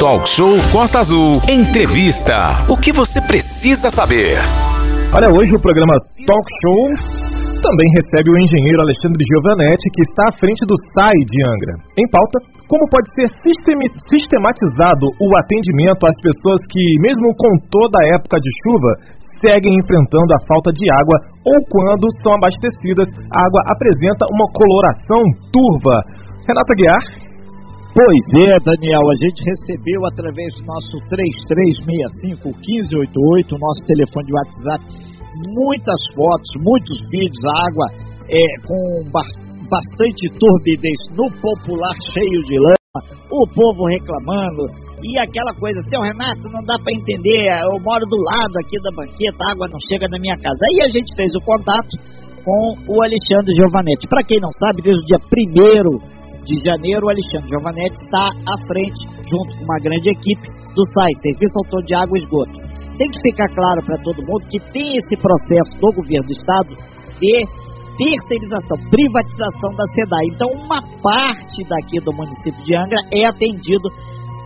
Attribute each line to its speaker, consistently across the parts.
Speaker 1: Talk Show Costa Azul. Entrevista. O que você precisa saber?
Speaker 2: Olha, hoje o programa Talk Show também recebe o engenheiro Alexandre Giovanetti, que está à frente do SAI de Angra. Em pauta, como pode ser sistematizado o atendimento às pessoas que, mesmo com toda a época de chuva, seguem enfrentando a falta de água ou quando são abastecidas, a água apresenta uma coloração turva. Renata Guiar,
Speaker 3: Pois é, Daniel, a gente recebeu através do nosso 3365-1588, nosso telefone de WhatsApp, muitas fotos, muitos vídeos, a água é, com bastante turbidez no popular cheio de lama, o povo reclamando, e aquela coisa, seu Renato, não dá para entender, eu moro do lado aqui da banqueta, a água não chega na minha casa. Aí a gente fez o contato com o Alexandre Giovanetti. Para quem não sabe, desde o dia 1 de janeiro, o Alexandre Giovanetti está à frente, junto com uma grande equipe, do SAI, Serviço Autor de Água e Esgoto. Tem que ficar claro para todo mundo que tem esse processo do governo do Estado de terceirização, privatização da SEDAI. Então, uma parte daqui do município de Angra é atendido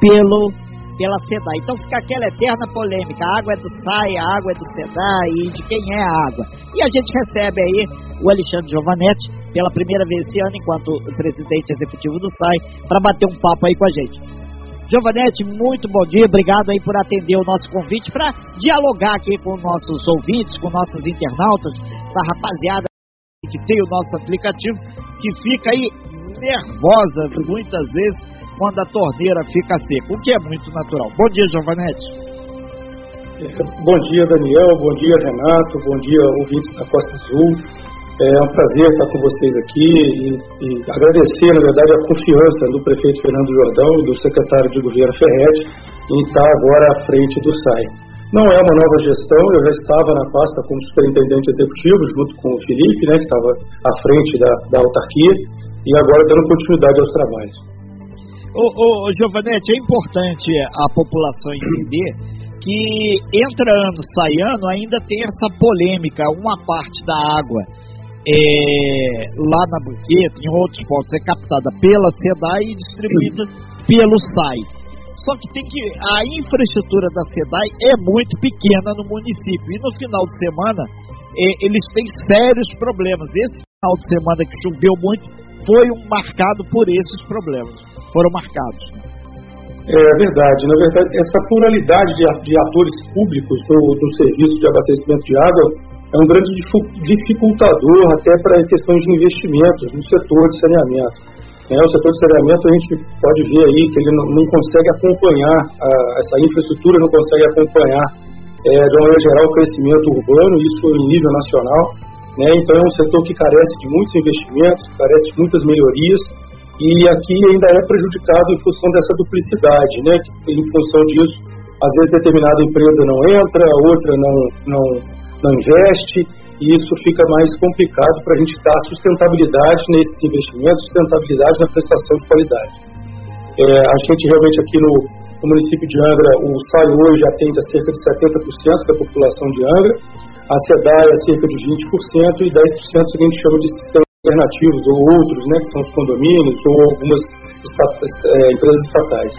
Speaker 3: pelo pela SEDAI. Então fica aquela eterna polêmica, a água é do SAI, a água é do SEDAI, e de quem é a água. E a gente recebe aí o Alexandre Giovanetti, pela primeira vez esse ano, enquanto presidente executivo do SAI, para bater um papo aí com a gente. Giovanetti, muito bom dia, obrigado aí por atender o nosso convite para dialogar aqui com nossos ouvintes, com nossos internautas, com a rapaziada que tem o nosso aplicativo, que fica aí nervosa muitas vezes quando a torneira fica seca, o que é muito natural. Bom dia, Giovanetti.
Speaker 4: Bom dia, Daniel. Bom dia, Renato. Bom dia, ouvintes da Costa Azul. É um prazer estar com vocês aqui e, e agradecer, na verdade, a confiança do prefeito Fernando Jordão e do secretário de governo Ferretti em estar agora à frente do SAI. Não é uma nova gestão, eu já estava na pasta como superintendente executivo, junto com o Felipe, né, que estava à frente da, da autarquia, e agora dando continuidade aos trabalhos.
Speaker 3: Ô, ô, Giovanetti, é importante a população entender que entra ano, sai ano, ainda tem essa polêmica, uma parte da água é, lá na banqueta, em outros pontos, é captada pela SEDAI e distribuída pelo SAI. Só que tem que a infraestrutura da SEDAI é muito pequena no município e no final de semana é, eles têm sérios problemas. Esse final de semana que choveu muito foi um marcado por esses problemas foram marcados.
Speaker 4: É verdade. Na verdade, essa pluralidade de, atores públicos no, no serviço de abastecimento de água é um grande dificultador até para questões de investimentos no setor de saneamento. É, o setor de saneamento a gente pode ver aí que ele não, não consegue acompanhar, a, essa infraestrutura não consegue acompanhar é, de uma maneira geral o crescimento urbano, isso em nível nacional. Né? Então é um setor que carece de muitos investimentos, carece de muitas melhorias e aqui ainda é prejudicado em função dessa duplicidade, né? Em função disso, às vezes determinada empresa não entra, outra não, não, não investe, e isso fica mais complicado para a gente dar sustentabilidade nesses investimentos, sustentabilidade na prestação de qualidade. É, a gente realmente aqui no, no, município de Angra, o SAI hoje atende a cerca de 70% da população de Angra, a SEDAI a cerca de 20% e 10% a gente chama de sistema alternativos ou outros, né, que são os condomínios ou algumas é, empresas estatais.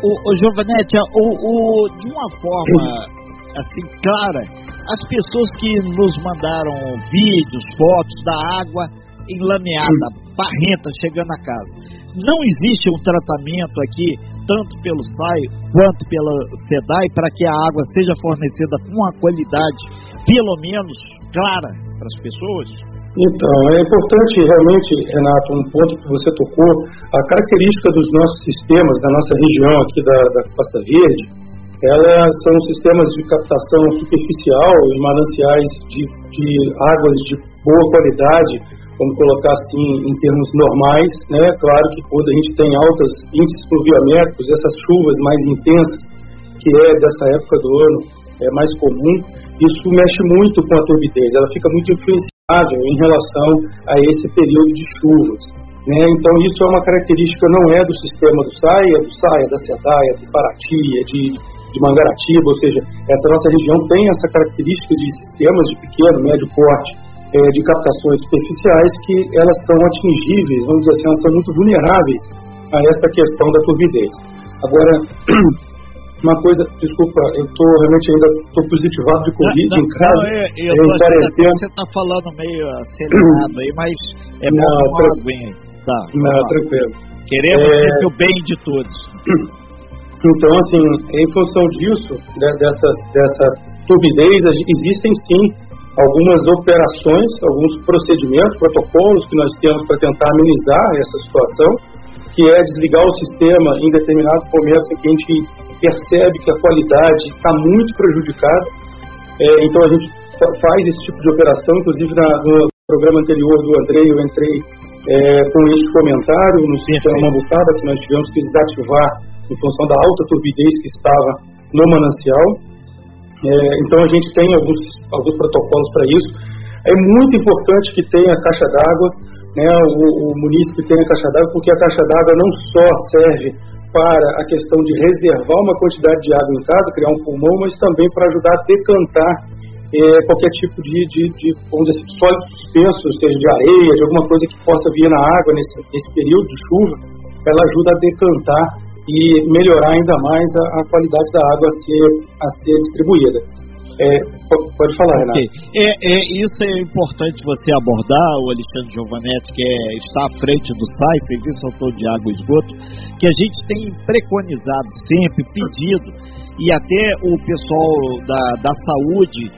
Speaker 3: O, o Giovanetti, o, o, de uma forma assim clara, as pessoas que nos mandaram vídeos, fotos da água enlameada, barrenta chegando a casa, não existe um tratamento aqui, tanto pelo SAI quanto pela SEDAI, para que a água seja fornecida com uma qualidade, pelo menos, clara para as pessoas?
Speaker 4: Então, é importante realmente, Renato, um ponto que você tocou, a característica dos nossos sistemas, da nossa região aqui da, da Costa Verde, elas são sistemas de captação superficial e mananciais de, de águas de boa qualidade, vamos colocar assim em termos normais, né? Claro que quando a gente tem altos índices pluviométricos, essas chuvas mais intensas, que é dessa época do ano, é mais comum, isso mexe muito com a turbidez, ela fica muito influenciada em relação a esse período de chuvas. Né? Então, isso é uma característica, não é do sistema do SAI, é do SAI, é da SEDAI, é de Paraty, é de, de Mangaratiba, ou seja, essa nossa região tem essa característica de sistemas de pequeno, médio porte, é, de captações superficiais que elas são atingíveis, vamos dizer assim, elas são muito vulneráveis a essa questão da turbidez. Agora, uma coisa, desculpa, eu estou realmente ainda estou positivado de Covid não, não, em casa. Não,
Speaker 3: é, eu, eu é, Você está falando meio acelerado aí, mas é bom não, tomar tra... aguinha. Tá,
Speaker 4: não, tranquilo.
Speaker 3: Queremos é... sempre o bem de todos.
Speaker 4: Então, assim, em função disso, dessas, dessa turbidez, existem sim algumas operações, alguns procedimentos, protocolos que nós temos para tentar amenizar essa situação, que é desligar o sistema em determinados momentos em que a gente percebe que a qualidade está muito prejudicada. É, então a gente faz esse tipo de operação, inclusive na, no programa anterior do André, eu entrei é, com este comentário no sistema Mambucaba, que nós tivemos que desativar em função da alta turbidez que estava no manancial. É, então a gente tem alguns, alguns protocolos para isso. É muito importante que tenha caixa d'água, né, o, o munícipe tenha caixa d'água, porque a caixa d'água não só serve para a questão de reservar uma quantidade de água em casa, criar um pulmão, mas também para ajudar a decantar é, qualquer tipo de, de, de vamos dizer, sólido suspenso, seja de areia, de alguma coisa que possa vir na água nesse, nesse período de chuva, ela ajuda a decantar e melhorar ainda mais a, a qualidade da água a ser, a ser distribuída. É, pode falar, Renato.
Speaker 3: É, é, isso é importante você abordar, o Alexandre Giovanetti, que é, está à frente do SAI, Serviço Autor de Água e Esgoto, que a gente tem preconizado sempre, pedido, e até o pessoal da, da saúde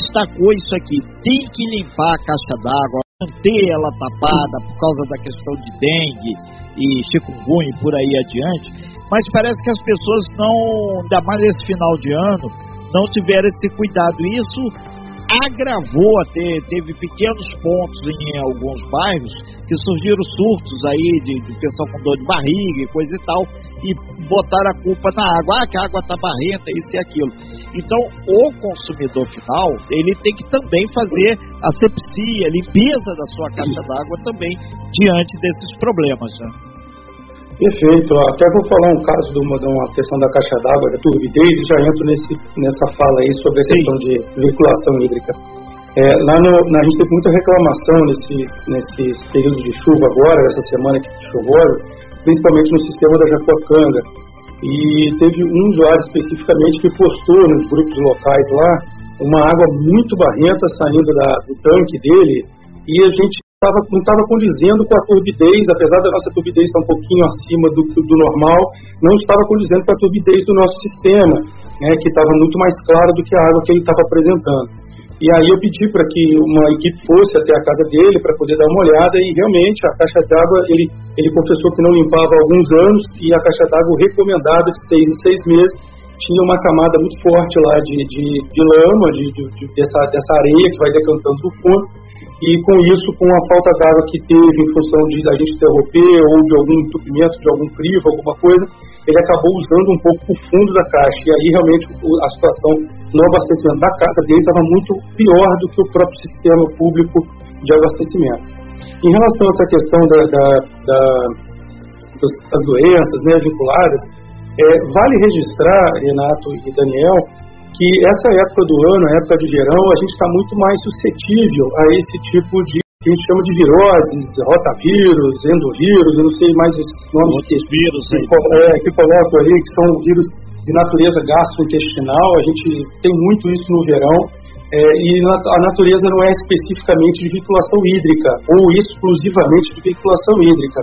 Speaker 3: destacou isso aqui, tem que limpar a caixa d'água, manter ela tapada por causa da questão de dengue e chikungunya e por aí adiante, mas parece que as pessoas não, ainda mais esse final de ano, não tiveram esse cuidado. Isso agravou até, teve pequenos pontos em alguns bairros que surgiram surtos aí de, de pessoal com dor de barriga e coisa e tal, e botaram a culpa na água, ah, que a água está barrenta, isso e aquilo. Então, o consumidor final, ele tem que também fazer a sepsia, a limpeza da sua caixa d'água também, diante desses problemas. Né?
Speaker 4: Perfeito. Até vou falar um caso de uma, de uma questão da caixa d'água, da turbidez, e já entro nesse, nessa fala aí sobre a Sim. questão de veiculação hídrica. É, lá no, na, a gente teve muita reclamação nesse, nesse período de chuva agora, essa semana que chuvosa, principalmente no sistema da Jacuacanga. E teve um usuário especificamente que postou nos grupos locais lá uma água muito barrenta saindo da, do tanque dele e a gente tava, não estava condizendo com a turbidez, apesar da nossa turbidez estar um pouquinho acima do, do normal, não estava condizendo com a turbidez do nosso sistema, né, que estava muito mais clara do que a água que ele estava apresentando. E aí eu pedi para que uma equipe fosse até a casa dele para poder dar uma olhada e realmente a caixa d'água, ele, ele confessou que não limpava há alguns anos e a caixa d'água recomendada de seis em seis meses tinha uma camada muito forte lá de, de, de lama, de, de, dessa, dessa areia que vai decantando do fundo e com isso, com a falta d'água que teve em função de a gente interromper ou de algum entupimento, de algum crivo, alguma coisa, ele acabou usando um pouco o fundo da caixa. E aí realmente a situação no abastecimento da casa dele estava muito pior do que o próprio sistema público de abastecimento. Em relação a essa questão da, da, da, das doenças né, vinculadas, é, vale registrar, Renato e Daniel, que essa época do ano, a época de verão, a gente está muito mais suscetível a esse tipo de que a gente chama de viroses, rotavírus, endovírus, eu não sei mais esses nomes
Speaker 3: que, vírus,
Speaker 4: que, é, que colocam ali, que são vírus de natureza gastrointestinal, a gente tem muito isso no verão, é, e a natureza não é especificamente de veiculação hídrica, ou exclusivamente de veiculação hídrica.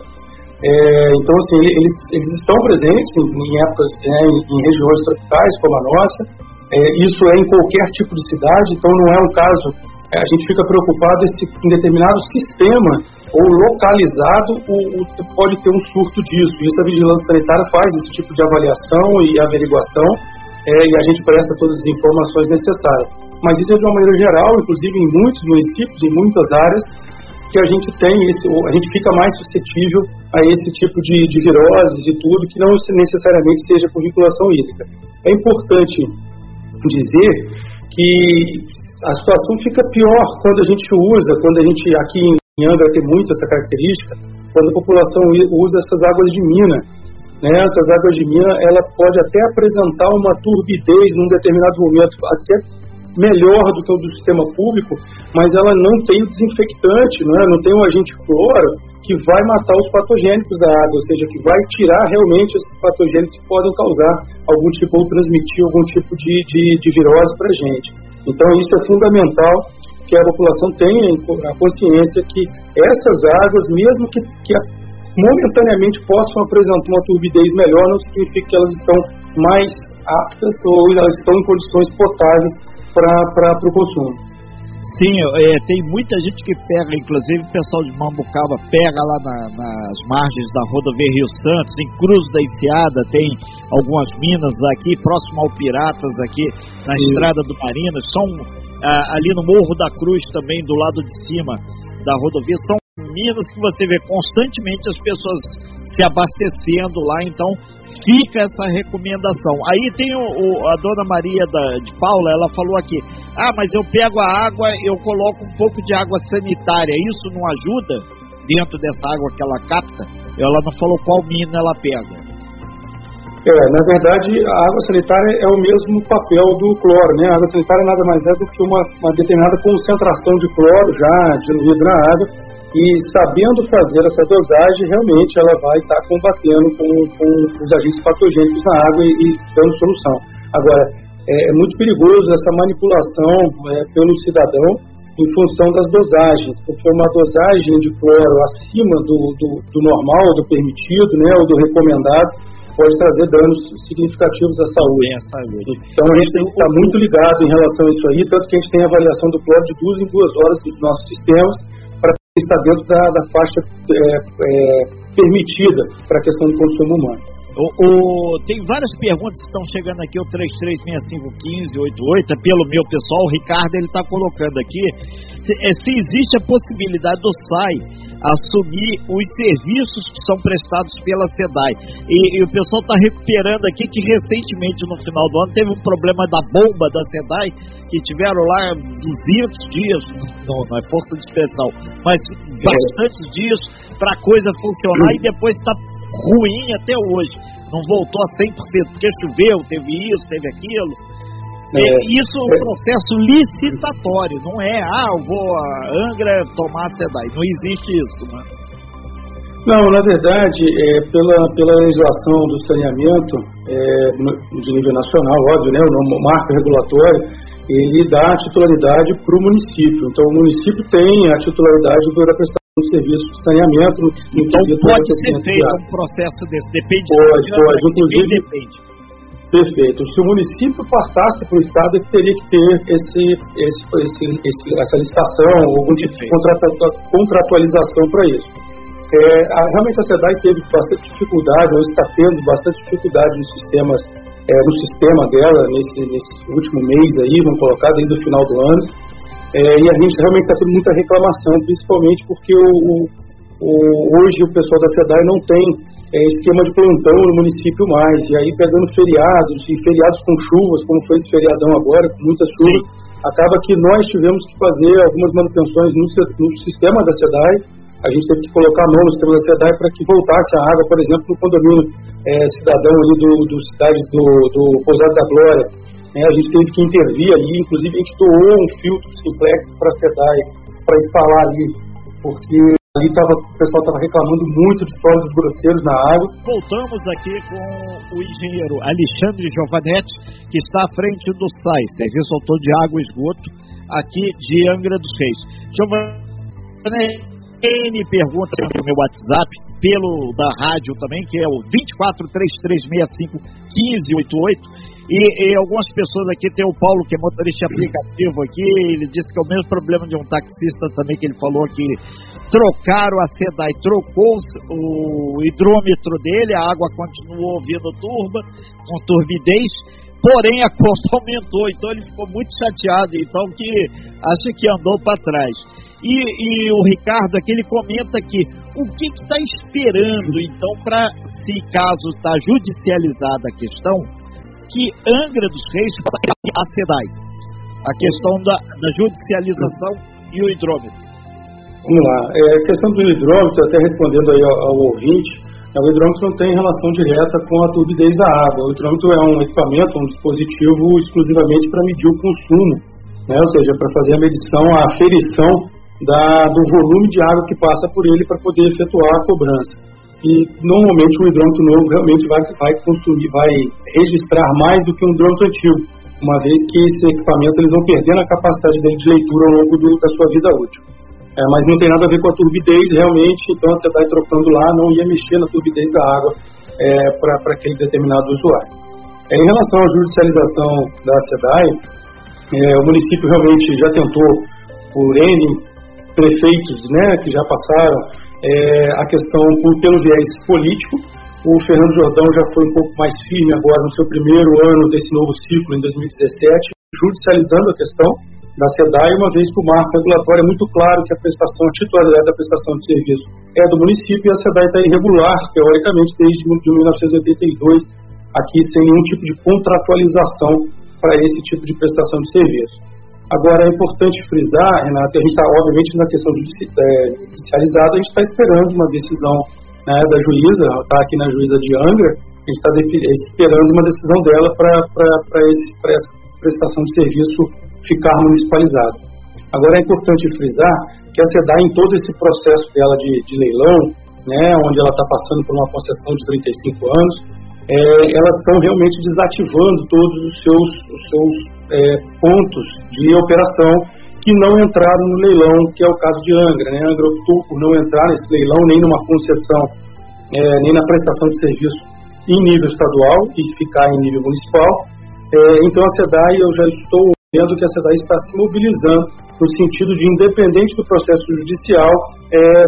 Speaker 4: É, então, assim, eles, eles estão presentes em, em épocas, né, em, em regiões tropicais como a nossa, é, isso é em qualquer tipo de cidade, então não é um caso. É, a gente fica preocupado se em determinado sistema ou localizado o, o, pode ter um surto disso. Isso a vigilância sanitária faz esse tipo de avaliação e averiguação é, e a gente presta todas as informações necessárias. Mas isso é de uma maneira geral, inclusive em muitos municípios, em muitas áreas, que a gente tem esse, a gente fica mais suscetível a esse tipo de, de viroses e tudo que não necessariamente seja por vinculação hídrica. É importante dizer que a situação fica pior quando a gente usa, quando a gente, aqui em Angra tem muito essa característica, quando a população usa essas águas de mina. Né? Essas águas de mina, ela pode até apresentar uma turbidez num determinado momento, até melhor do que o do sistema público, mas ela não tem o desinfectante, não, é? não tem o agente cloro que vai matar os patogênicos da água, ou seja, que vai tirar realmente esses patogênicos que podem causar algum tipo ou transmitir algum tipo de, de, de virose para a gente. Então isso é fundamental que a população tenha a consciência que essas águas, mesmo que, que momentaneamente possam apresentar uma turbidez melhor, não significa que elas estão mais aptas ou elas estão em condições potáveis para o consumo.
Speaker 3: Sim, é, tem muita gente que pega, inclusive o pessoal de Mambucaba pega lá na, nas margens da rodovia Rio Santos, em Cruz da Enseada, tem algumas minas aqui, próximo ao Piratas, aqui na Sim. estrada do Marinas, são ah, ali no Morro da Cruz também, do lado de cima da rodovia, são minas que você vê constantemente as pessoas se abastecendo lá, então fica essa recomendação. Aí tem o, o, a dona Maria da, de Paula, ela falou aqui: ah, mas eu pego a água, eu coloco um pouco de água sanitária, isso não ajuda dentro dessa água que ela capta? Ela não falou qual mina ela pega.
Speaker 4: É, na verdade, a água sanitária é o mesmo papel do cloro, né? A água sanitária nada mais é do que uma, uma determinada concentração de cloro já diluído na água e sabendo fazer essa dosagem, realmente ela vai estar combatendo com, com os agentes patogênicos na água e, e dando solução. Agora, é, é, muito perigoso essa manipulação é, pelo cidadão em função das dosagens, porque uma dosagem de cloro acima do, do, do normal, do permitido, né, ou do recomendado, pode trazer danos significativos à saúde.
Speaker 3: É, saúde.
Speaker 4: Então a gente tem que estar muito ligado em relação a isso aí, tanto que a gente tem avaliação do cloro de duas em duas horas dos nossos sistemas, está dentro da, da faixa é, é, permitida para a questão do consumo humano.
Speaker 3: O, o, tem várias perguntas que estão chegando aqui, o 33651588, é pelo meu pessoal, o Ricardo ele está colocando aqui, se, é, se existe a possibilidade do SAI assumir os serviços que são prestados pela SEDAI. E, e o pessoal está recuperando aqui que recentemente, no final do ano, teve um problema da bomba da SEDAI que tiveram lá 200 dias, não, não é força de expressão, mas bastantes dias para a coisa funcionar e depois está ruim até hoje. Não voltou a 100%, porque choveu, teve isso, teve aquilo. É, isso é um é. processo licitatório, não é, ah, eu vou a Angra tomar a SEDAI. Não existe isso, né?
Speaker 4: Não, na verdade, é, pela, pela legislação do saneamento é, de nível nacional, óbvio, né, o marco regulatório, ele dá a titularidade para o município. Então, o município tem a titularidade da prestação de serviço de saneamento. No,
Speaker 3: no então, pode ser feito um processo desse, depende.
Speaker 4: Pode, pode, inclusive. Depende. Perfeito. Se o município passasse para o Estado, ele teria que ter esse, esse, esse, esse essa licitação, algum tipo de contratualização para isso. É, a, realmente a SEDAI teve bastante dificuldade, ou está tendo bastante dificuldade nos sistemas é, no sistema dela nesse, nesse, último mês aí, vamos colocar, desde o final do ano. É, e a gente realmente está tendo muita reclamação, principalmente porque o, o, hoje o pessoal da SEDAI não tem é, esquema de plantão no município mais, e aí pegando feriados, e feriados com chuvas, como foi esse feriadão agora, com muita chuva, acaba que nós tivemos que fazer algumas manutenções no, no sistema da SEDAI, a gente teve que colocar a mão no sistema da SEDAI para que voltasse a água, por exemplo, no condomínio é, cidadão ali do, do cidade do, do Pousado da Glória. É, a gente teve que intervir ali, inclusive a gente doou um filtro simplex para a SEDAI para instalar ali, porque ali tava, o pessoal estava reclamando muito de sólidos grosseiros na água.
Speaker 3: Voltamos aqui com o engenheiro Alexandre Giovanetti, que está à frente do SAI, Serviço Autor de Água e Esgoto, aqui de Angra dos Reis. Giovanetti, N perguntas no meu WhatsApp, pelo da rádio também, que é o 2433651588. E, e, algumas pessoas aqui, tem o Paulo, que é motorista aplicativo aqui, ele disse que é o mesmo problema de um taxista também, que ele falou que trocaram a SEDAI, trocou o hidrômetro dele, a água continuou vindo turba, com turbidez, porém a conta aumentou, então ele ficou muito chateado, então que acha que andou para trás. E, e o Ricardo aqui ele comenta que o que está esperando então para, se caso está judicializada a questão, que Angra dos Reis a SEDAI, a questão da, da judicialização e o hidrômetro.
Speaker 4: Vamos lá, é, a questão do hidrômetro, até respondendo aí ao, ao ouvinte, é, o hidrômetro não tem relação direta com a turbidez da água. O hidrômetro é um equipamento, um dispositivo exclusivamente para medir o consumo né? ou seja, para fazer a medição, a aferição da, do volume de água que passa por ele para poder efetuar a cobrança. E normalmente o hidrômetro novo realmente vai, vai consumir, vai registrar mais do que um hidrômetro antigo, uma vez que esses equipamentos eles vão perdendo a capacidade dele de leitura ao longo do, da sua vida útil. É, mas não tem nada a ver com a turbidez realmente, então você vai trocando lá, não ia mexer na turbidez da água é, para aquele determinado usuário. É, em relação à judicialização da SEDAI, é, o município realmente já tentou, por N prefeitos né, que já passaram, é, a questão por, pelo viés político. O Fernando Jordão já foi um pouco mais firme agora no seu primeiro ano desse novo ciclo, em 2017, judicializando a questão da SEDAI, uma vez que o marco regulatório é muito claro que a prestação, a titularidade da prestação de serviço é do município e a SEDAI está irregular, teoricamente, desde 1982, aqui sem nenhum tipo de contratualização para esse tipo de prestação de serviço. Agora, é importante frisar, Renato, que a gente está, obviamente, na questão é, judicializada, a gente está esperando uma decisão né, da juíza, está aqui na juíza de Angra, a gente está esperando uma decisão dela para essa prestação de serviço ficar municipalizada. Agora, é importante frisar que a SEDAI, em todo esse processo dela de, de leilão, né, onde ela está passando por uma concessão de 35 anos, é, elas estão realmente desativando todos os seus, os seus é, pontos de operação que não entraram no leilão, que é o caso de Angra. Né? Angra optou por não entrar nesse leilão, nem numa concessão, é, nem na prestação de serviço em nível estadual e ficar em nível municipal. É, então a SEDAI, eu já estou vendo que a SEDAI está se mobilizando no sentido de, independente do processo judicial,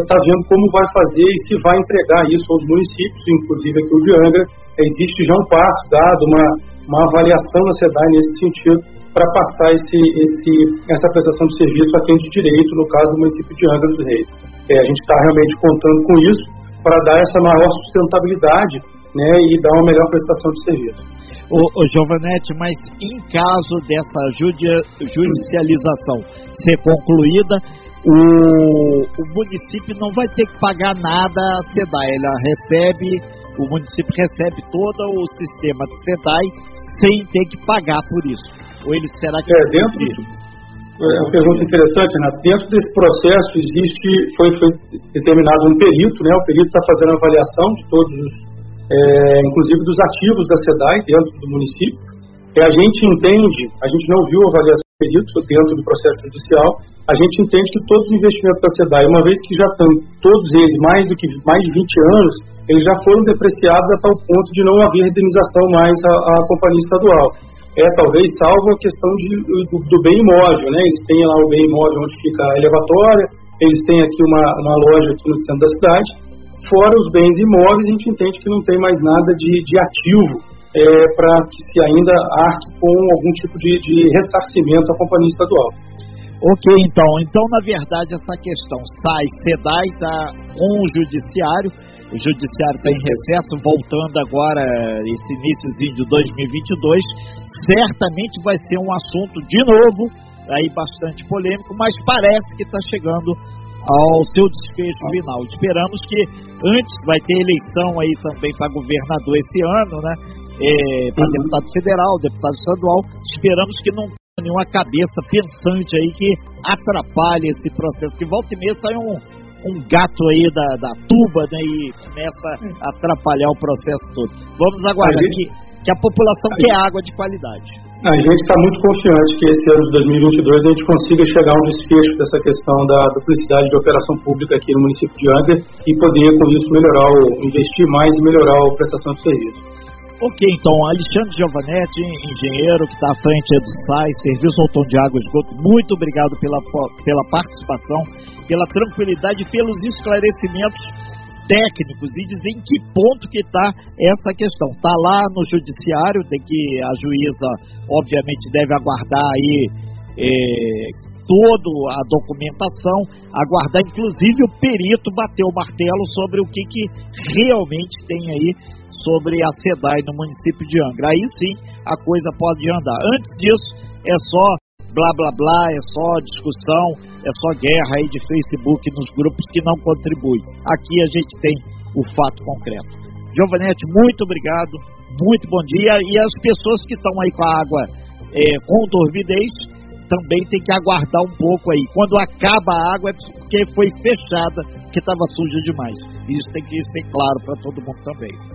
Speaker 4: está é, vendo como vai fazer e se vai entregar isso aos municípios, inclusive aqui o de Angra, existe já um passo dado, uma, uma avaliação da SEDAI nesse sentido, para passar esse, esse, essa prestação de serviço a quem de direito, no caso do município de Angra dos Reis. É, a gente está realmente contando com isso para dar essa maior sustentabilidade né, e dar uma melhor prestação de serviço.
Speaker 3: O, o Giovanetti, mas em caso dessa judicialização ser concluída, o, o município não vai ter que pagar nada à SEDAI, ela recebe o município recebe todo o sistema de SEDAI sem ter que pagar por isso. Ou ele será que
Speaker 4: é dentro é uma pergunta interessante, Renato. Dentro desse processo existe, foi, foi determinado um perito, né? O perito está fazendo a avaliação de todos os, é, inclusive dos ativos da SEDAI dentro do município. E a gente entende, a gente não viu a avaliação do perito dentro do processo judicial, a gente entende que todos os investimentos da SEDAI, uma vez que já estão todos eles mais do que mais de 20 anos, eles já foram depreciados a tal ponto de não haver indenização mais à, à companhia estadual. É, talvez salvo a questão de, do, do, bem imóvel, né? Eles têm lá o bem imóvel onde fica a elevatória, eles têm aqui uma, uma loja aqui no centro da cidade. Fora os bens imóveis, a gente entende que não tem mais nada de, de ativo é, para que se ainda arque com algum tipo de, de ressarcimento à companhia estadual.
Speaker 3: Ok, então. Então, na verdade, essa questão sai, SEDAI está com o judiciário, o judiciário está em recesso, voltando agora esse início de 2022. Certamente vai ser um assunto de novo, aí bastante polêmico, mas parece que está chegando ao seu desfecho final. Esperamos que antes vai ter eleição aí também para governador esse ano, né? É, para deputado federal, deputado estadual. Esperamos que não tenha nenhuma cabeça pensante aí que atrapalhe esse processo. Que volta e meia sai um, um gato aí da, da tuba né, e começa a atrapalhar o processo todo. Vamos aguardar gente, que, que a população a quer gente, água de qualidade.
Speaker 4: A gente está muito confiante que esse ano de 2022 a gente consiga chegar a um desfecho dessa questão da duplicidade de operação pública aqui no município de Angra e poder, com isso, melhorar, o, investir mais e melhorar a prestação de serviço.
Speaker 3: Ok, então, Alexandre Giovanetti, engenheiro que está à frente do SAI, Serviço Autônomo de Água e Esgoto, muito obrigado pela, pela participação pela tranquilidade e pelos esclarecimentos técnicos e dizer em que ponto que está essa questão. Está lá no judiciário, tem que a juíza, obviamente, deve aguardar aí é, toda a documentação, aguardar inclusive o perito bater o martelo sobre o que, que realmente tem aí sobre a SEDAI no município de Angra. Aí sim a coisa pode andar. Antes disso, é só blá blá blá, é só discussão, é só guerra aí de Facebook nos grupos que não contribuem. Aqui a gente tem o fato concreto. Giovanetti, muito obrigado, muito bom dia. E as pessoas que estão aí com a água é, com turbidez, também tem que aguardar um pouco aí. Quando acaba a água é porque foi fechada, que estava suja demais. Isso tem que ser claro para todo mundo também.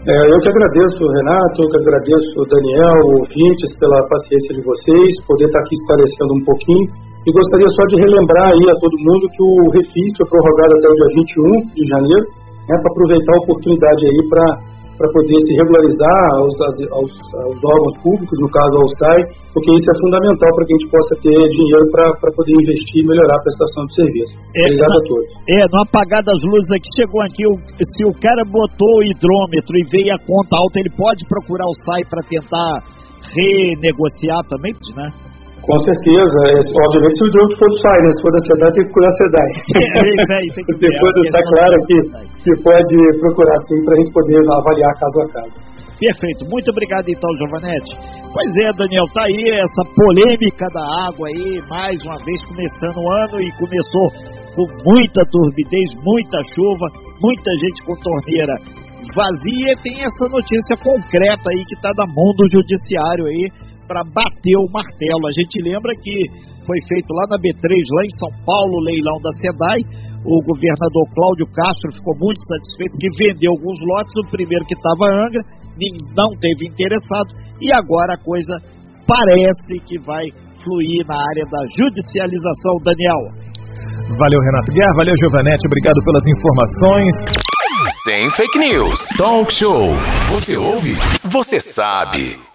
Speaker 4: É, eu que agradeço, Renato, eu que agradeço, Daniel, ouvintes, pela paciência de vocês, poder estar aqui esclarecendo um pouquinho. E gostaria só de relembrar aí a todo mundo que o refis foi prorrogado até o dia 21 de janeiro, né, para aproveitar a oportunidade aí para para poder se regularizar aos, aos, aos, órgãos públicos, no caso ao SAI, porque isso é fundamental para que a gente possa ter dinheiro para poder investir e melhorar a prestação de serviço. É, Obrigado a todos.
Speaker 3: É, no apagar das luzes aqui, chegou aqui, se o cara botou o hidrômetro e veio a conta alta, ele pode procurar o SAI para tentar renegociar também, né?
Speaker 4: Com certeza. É, obviamente, se o jogo for do né? Se for da SEDAI, tem que procurar a SEDAI.
Speaker 3: É,
Speaker 4: Depois está claro que, que pode procurar sim para a gente poder avaliar caso a caso.
Speaker 3: Perfeito. Muito obrigado, então, Giovanetti. Pois é, Daniel, tá aí essa polêmica da água aí, mais uma vez começando o ano e começou com muita turbidez, muita chuva, muita gente com torneira vazia. Tem essa notícia concreta aí que está da mão do judiciário aí para bater o martelo. A gente lembra que foi feito lá na B3, lá em São Paulo, o leilão da SEDAI. O governador Cláudio Castro ficou muito satisfeito que vendeu alguns lotes. O primeiro que estava Angra, não teve interessado. E agora a coisa parece que vai fluir na área da judicialização, Daniel.
Speaker 2: Valeu, Renato Guerra. Valeu, Giovanetti. Obrigado pelas informações.
Speaker 1: Sem fake news. Talk show. Você ouve? Você sabe.